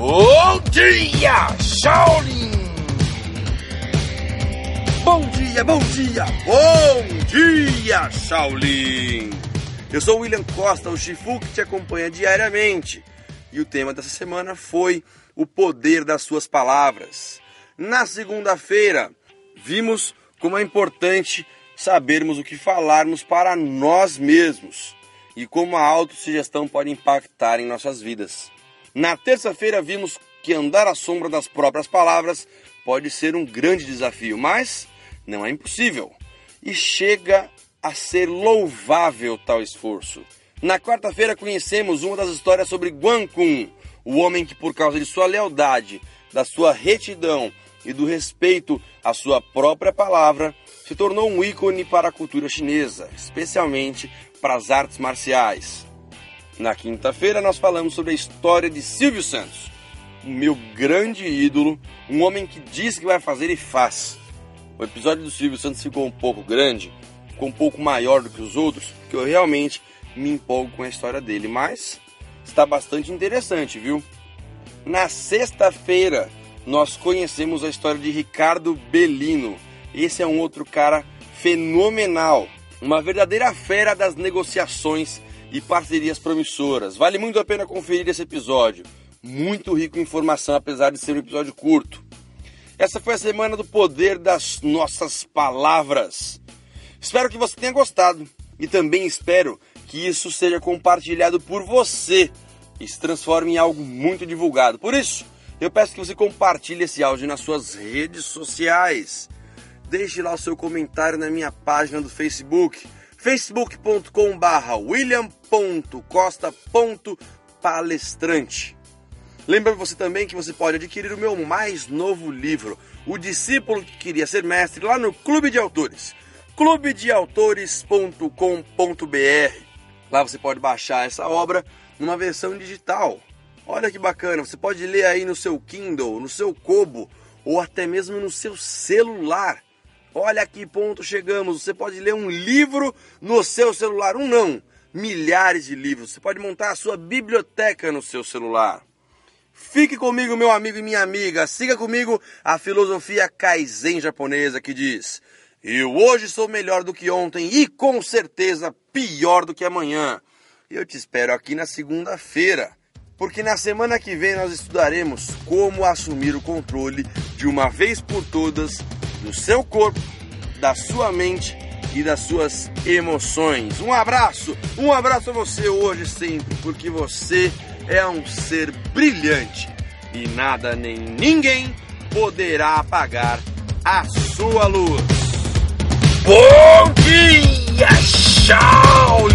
Bom dia, Shaolin! Bom dia, bom dia, bom dia, Shaolin! Eu sou o William Costa, o Shifu que te acompanha diariamente. E o tema dessa semana foi o poder das suas palavras. Na segunda-feira, vimos como é importante sabermos o que falarmos para nós mesmos e como a autossugestão pode impactar em nossas vidas. Na terça-feira, vimos que andar à sombra das próprias palavras pode ser um grande desafio, mas não é impossível e chega a ser louvável tal esforço. Na quarta-feira, conhecemos uma das histórias sobre Guan Kun, o homem que, por causa de sua lealdade, da sua retidão e do respeito à sua própria palavra, se tornou um ícone para a cultura chinesa, especialmente para as artes marciais. Na quinta-feira, nós falamos sobre a história de Silvio Santos, o meu grande ídolo, um homem que diz que vai fazer e faz. O episódio do Silvio Santos ficou um pouco grande, ficou um pouco maior do que os outros, porque eu realmente me empolgo com a história dele, mas está bastante interessante, viu? Na sexta-feira, nós conhecemos a história de Ricardo Bellino. Esse é um outro cara fenomenal, uma verdadeira fera das negociações e parcerias promissoras. Vale muito a pena conferir esse episódio. Muito rico em informação, apesar de ser um episódio curto. Essa foi a semana do poder das nossas palavras. Espero que você tenha gostado e também espero que isso seja compartilhado por você e se transforme em algo muito divulgado. Por isso, eu peço que você compartilhe esse áudio nas suas redes sociais. Deixe lá o seu comentário na minha página do Facebook facebook.com/barra william.costa.palestrante. Lembra você também que você pode adquirir o meu mais novo livro, O Discípulo que Queria Ser Mestre, lá no Clube de Autores, clubedeautores.com.br. Lá você pode baixar essa obra numa versão digital. Olha que bacana, você pode ler aí no seu Kindle, no seu Kobo ou até mesmo no seu celular. Olha que ponto chegamos. Você pode ler um livro no seu celular. Um não, milhares de livros. Você pode montar a sua biblioteca no seu celular. Fique comigo, meu amigo e minha amiga. Siga comigo a filosofia Kaizen japonesa que diz: Eu hoje sou melhor do que ontem e com certeza pior do que amanhã. Eu te espero aqui na segunda-feira, porque na semana que vem nós estudaremos como assumir o controle de uma vez por todas do seu corpo, da sua mente e das suas emoções. Um abraço, um abraço a você hoje sempre, porque você é um ser brilhante e nada nem ninguém poderá apagar a sua luz. Bom dia, tchau!